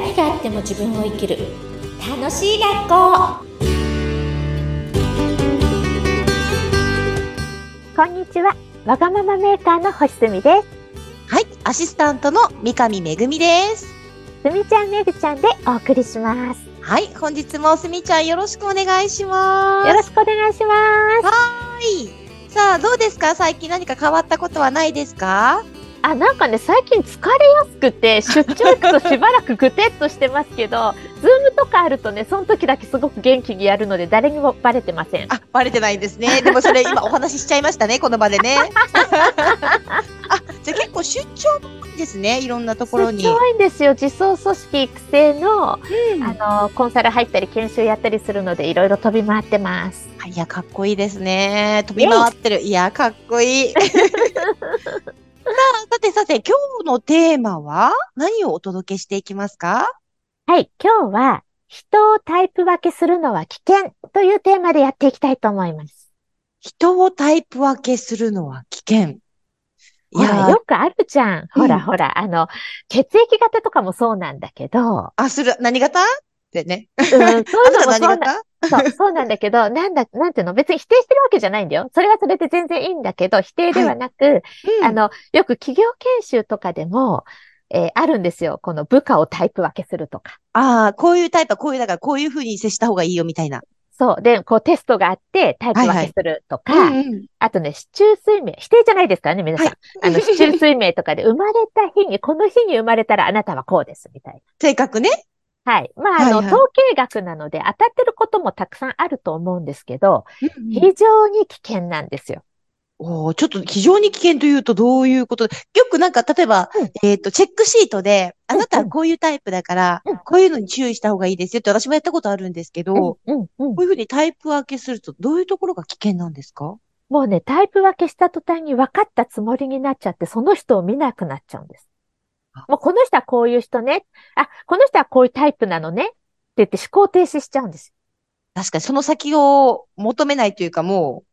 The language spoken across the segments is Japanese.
何があっても自分を生きる楽しい学校こんにちは。わがままメーカーの星住です。はい、アシスタントの三上めぐみです。すみちゃんめぐちゃんでお送りします。はい、本日もすみちゃんよろしくお願いします。よろしくお願いします。はい。さあ、どうですか？最近何か変わったことはないですか？あ、なんかね、最近疲れやすくて、出張行くとしばらくぐてっとしてますけど、ズームとかあるとね、その時だけすごく元気にやるので、誰にもバレてません。あ、バレてないんですね。でもそれ今お話ししちゃいましたね、この場でね。あ、じゃあ結構出張も多いですね、いろんなところに。出張多いんですよ。自走組織育成の、うんあの、コンサル入ったり研修やったりするので、いろいろ飛び回ってます。いや、かっこいいですね。飛び回ってる。いや、かっこいい。てさて、今日のテーマは何をお届けしていきますか？はい、今日は、人をタイプ分けするのは危険というテーマでやっていきたいと思います。人をタイプ分けするのは危険。いやーよくあるじゃん。ほうんらほら、あの、血液型とかもそうなんだけど、あ、する、何型？ってね。うん、そういうのもそうな、型？そう、そうなんだけど、なんだ、なんていうの？別に否定してるわけじゃないんだよ。それはそれで全然いいんだけど、否定ではなく、うんあの、よく企業研修とかでも、えーあるんですよ。この部下をタイプ分けするとか。ああ、こういうタイプはこういう、だからこういう風に接した方がいいよみたいな。そう。で、こうテストがあってタイプ分けするとか、うんうんあとね、市中水明、否定じゃないですからね、皆さん。はい あの、市中水明とかで生まれた日に、この日に生まれたらあなたはこうです、みたい性格ね。な。はい。まあ、あの、はいはい統計学なので当たってることもたくさんあると思うんですけど、うん非常に危険なんですよ。おーちょっと非常に危険というとどういうこと？でよくなんか、例えば、うんえっと、チェックシートで、あなたうんうんはこういうタイプだから、うんこういうのに注意した方がいいですよって私もやったことあるんですけど、うん、うん、うんこういうふうにタイプ分けするとどういうところが危険なんですか？もうね、タイプ分けした途端に分かったつもりになっちゃって、その人を見なくなっちゃうんですあ。もうこの人はこういう人ね。あ、この人はこういうタイプなのね。って言って思考停止しちゃうんです。確かにその先を求めないというかもう、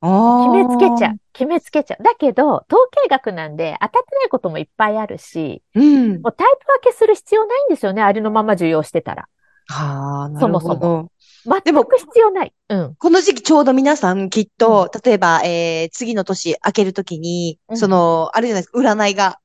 決めつけちゃう。決めつけちゃう。だけど、統計学なんで当たってないこともいっぱいあるし、う。うん。もうタイプ分けする必要ないんですよね。ありのまま受容してたら。はあ、なそもそるほど。全でもく必要ない。うん。この時期ちょうど皆さんきっと、例えば、えー、次の年明けるときに、うんその、あるじゃないですか、占いが。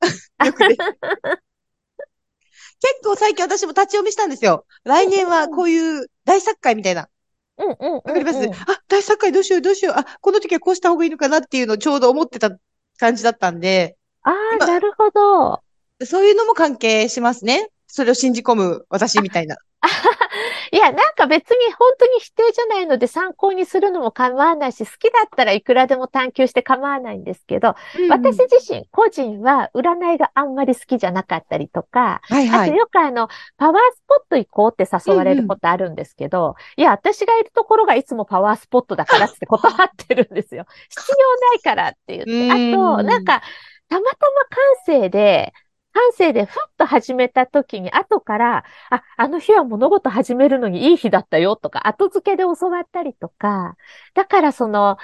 結構最近私も立ち読みしたんですよ。来年はこういう大作会みたいな。うんうんうん、うん。わかります、あ、大作会どうしようどうしよう。あ、この時はこうした方がいいのかなっていうのをちょうど思ってた感じだったんで、ああ、今なるほど。そういうのも関係しますね。それを信じ込む私みたいな。いや、なんか別に本当に否定じゃないので参考にするのも構わないし、好きだったらいくらでも探求して構わないんですけど、私自身、個人は占いがあんまり好きじゃなかったりとか、はいはい。あとよくあの、パワースポット行こうって誘われることあるんですけど、いや、私がいるところがいつもパワースポットだからって断ってるんですよ。必要ないからって言って。あと、うんなんか、たまたま感性で、感性でふっと始めた時に、後から、あ、あの日は物事始めるのにいい日だったよとか、後付けで教わったりとか、だからその、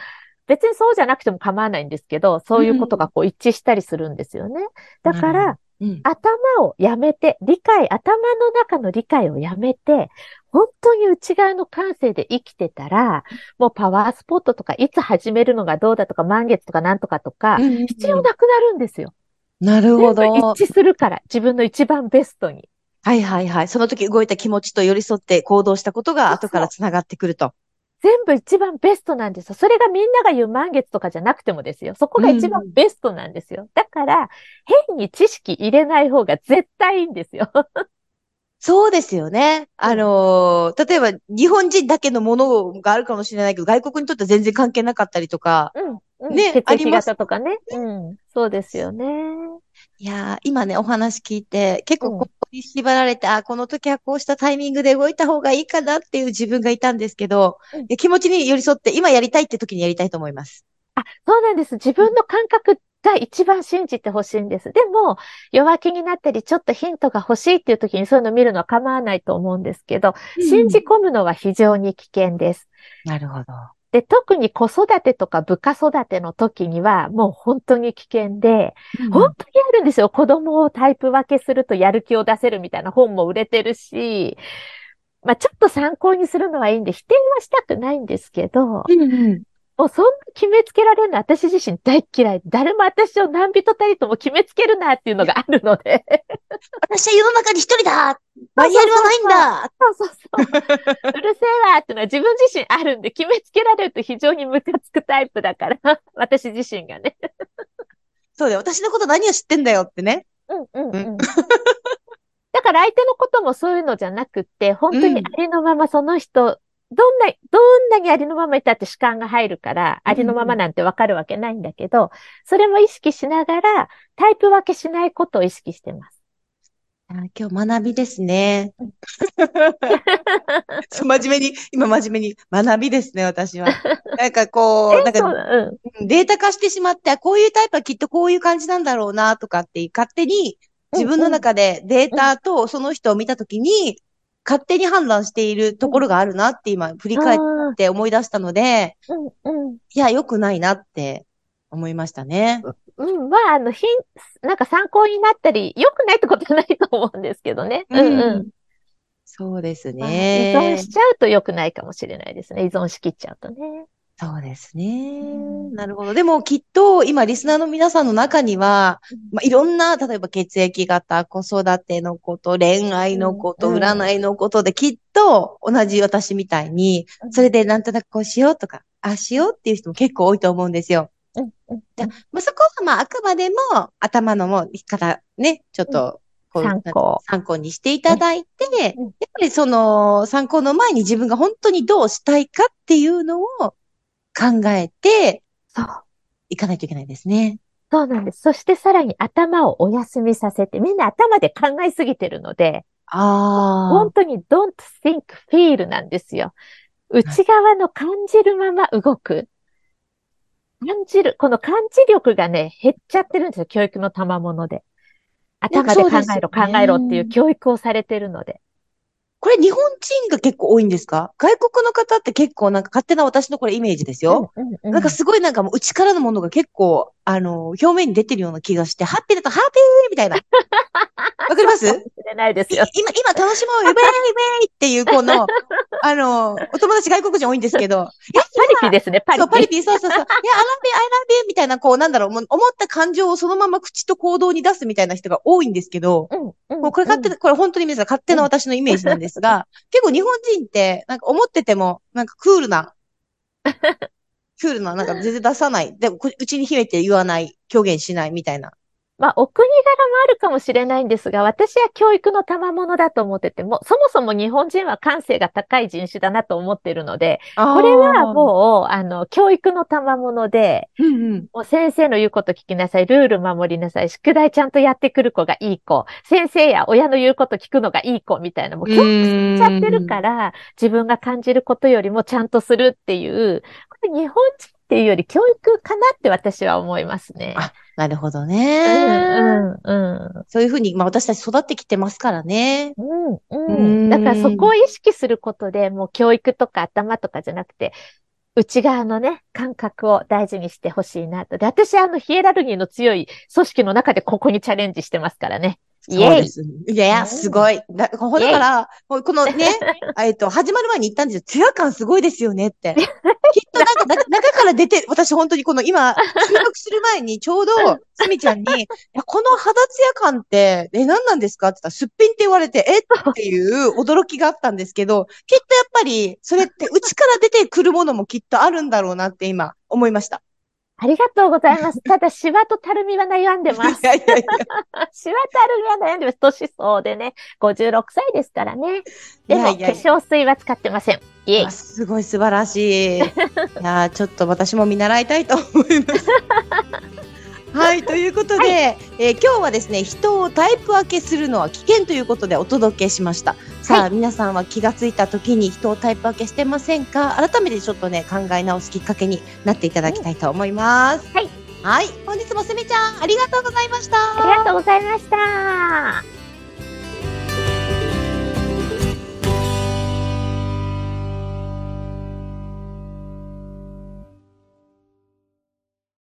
別にそうじゃなくても構わないんですけど、そういうことがこう一致したりするんですよね。だから、うん。頭をやめて、理解、頭の中の理解をやめて、本当に内側の感性で生きてたら、もうパワースポットとか、いつ始めるのがどうだとか、満月とかなんとかとか、必要なくなるんですよ。なるほど。一致するから、自分の一番ベストに。はいはいはい。その時動いた気持ちと寄り添って行動したことが後から繋がってくると。全部一番ベストなんですよ。それがみんなが言う満月とかじゃなくてもですよ。そこが一番ベストなんですよ。だから、変に知識入れない方が絶対いいんですよ。そうですよね。あのー例えば日本人だけのものがあるかもしれないけど、外国にとっては全然関係なかったりとか。うん。うん、ねあります型とかね。うん。そうですよね。いやー、今ね、お話聞いて、結うん構ここに縛られて、あ、この時はこうしたタイミングで動いた方がいいかなっていう自分がいたんですけど、うん気持ちに寄り添って、今やりたいって時にやりたいと思います。あ、そうなんです。自分の感覚が一番信じてほしいんです。でも、弱気になったり、ちょっとヒントが欲しいっていう時にそういうの見るのは構わないと思うんですけど、信じ込むのは非常に危険です。なるほど。で、特に子育てとか部下育ての時にはもう本当に危険で、本当にあるんですよ。子供をタイプ分けするとやる気を出せるみたいな本も売れてるし、まあちょっと参考にするのはいいんで否定はしたくないんですけど、うんうん。もうそんな決めつけられるの私自身大っ嫌い。誰も私を何人たりとも決めつけるなっていうのがあるので。私は世の中に一人だマニュアルはないんだそうそうそう。うるせえわってのは自分自身あるんで、決めつけられると非常にムカつくタイプだから、私自身がね。そうだよ。私のこと何を知ってんだよってね。うんうんううん。だから相手のこともそういうのじゃなくって、本当にありのままその人、どんな、どんなにありのままいたって主観が入るから、ありのままなんてわかるわけないんだけど、それも意識しながら、タイプ分けしないことを意識してます。あ今日学びですね。そう真面目に、今真面目に学びですね、私は。なんかこう、なんか。データ化してしまって、あこういうタイプはきっとこういう感じなんだろうな、とかって勝手に自分の中でデータとその人を見たときに、勝手に判断しているところがあるなって今振り返って思い出したので、うんうん。いや、良くないなって思いましたね。うん、まあ、あの、ひん、なんか参考になったり、良くないってことはないと思うんですけどね。うんうん。そうですまあ依ね。存しちゃうと良くないかもしれないですね。依存しきっちゃうとね。そうですね。んなるほど。でもきっと今リスナーの皆さんの中には、まあ、いろんな、例えば血液型、子育てのこと、恋愛のこと、占いのことできっと同じ私みたいに、それでなんとなくこうしようとか、ああしようっていう人も結構多いと思うんですよ。うんうんでまあ、そこはまああくまでも頭のもうからね、ちょっとこう、参考参考にしていただいて、うんやっぱりその参考の前に自分が本当にどうしたいかっていうのを考えてそう。いかないといけないですね。そうなんです。そしてさらに頭をお休みさせて、みんな頭で考えすぎてるので、あ本当に don't think, feel なんですよ。内側の感じるまま動く。感じる、この感じ力がね、減っちゃってるんですよ。教育の賜物で。頭で考えろ、考えろっていう教育をされてるので。これ日本人が結構多いんですか？外国の方って結構なんか勝手な私のこれイメージですよ。うんうんうんなんかすごいなんかもう内からのものが結構、あの、表面に出てるような気がして、ハッピーだとハッピーみたいな。わかります？ないですよ。今、今楽しもうよ、ウェイウェイっていうこの、あの、お友達外国人多いんですけど、いや、パリピですね、パリそう、パリピ。ピ、そうそうそう。いや、I love you, I love you みたいな、こう、なんだろう、もう思った感情をそのまま口と行動に出すみたいな人が多いんですけど、うんうんもうこれ勝手な、これ本当に皆さん勝手な私のイメージなんですが、結構日本人って、なんか思ってても、なんかクールな、クールな、なんか全然出さない。でも、こうちに秘めて言わない、表現しないみたいな。まあ、お国柄もあるかもしれないんですが、私は教育の賜物だと思ってても、そもそも日本人は感性が高い人種だなと思ってるので、ここれはもう、あの、教育の賜物で、うんうん。もう先生の言うこと聞きなさい、ルール守りなさい、宿題ちゃんとやってくる子がいい子、先生や親の言うこと聞くのがいい子みたいな、もう教育しちゃってるから、自分が感じることよりもちゃんとするっていう、日本人っていうより教育かなって私は思いますね。あなるほどうね。ん、うん、うん。そういうふうに、まあ私たち育ってきてますからね。うん、ううんん。だからそこを意識することで、もう教育とか頭とかじゃなくて、内側のね、感覚を大事にしてほしいなと。で、私はあの、ヒエラルギーの強い組織の中でここにチャレンジしてますからね。イそうエイです。いやいや、すごい。だだから、このね、えっと、始まる前に言ったんですよ。ツヤ感すごいですよねって。きっとなんか、な中から出て、私本当にこの今、収録する前にちょうど、すみちゃんに、いや、この肌ツヤ感って、え、何なんですか？って言ったら、すっぴんって言われて、えっていう驚きがあったんですけど、きっとやっぱり、それって内から出てくるものもきっとあるんだろうなって今、思いました。ありがとうございます。ただ、シワとたるみは悩んでますい。やいやいや。シワたるみは悩んでます。年相でね。56歳ですからね。でも、いやいやいや化粧水は使ってません。イエイあ。すごい素晴らしい。いやーちょっと私も見習いたいと思います。はい、ということで、えー今日はですね、人をタイプ分けするのは危険ということでお届けしました。さあ、は皆さんは気がついた時に人をタイプ分けしてませんか？改めてちょっとね、考え直すきっかけになっていただきたいと思います。はい。はい、本日もすみちゃん、ありがとうございました。ありがとうございました。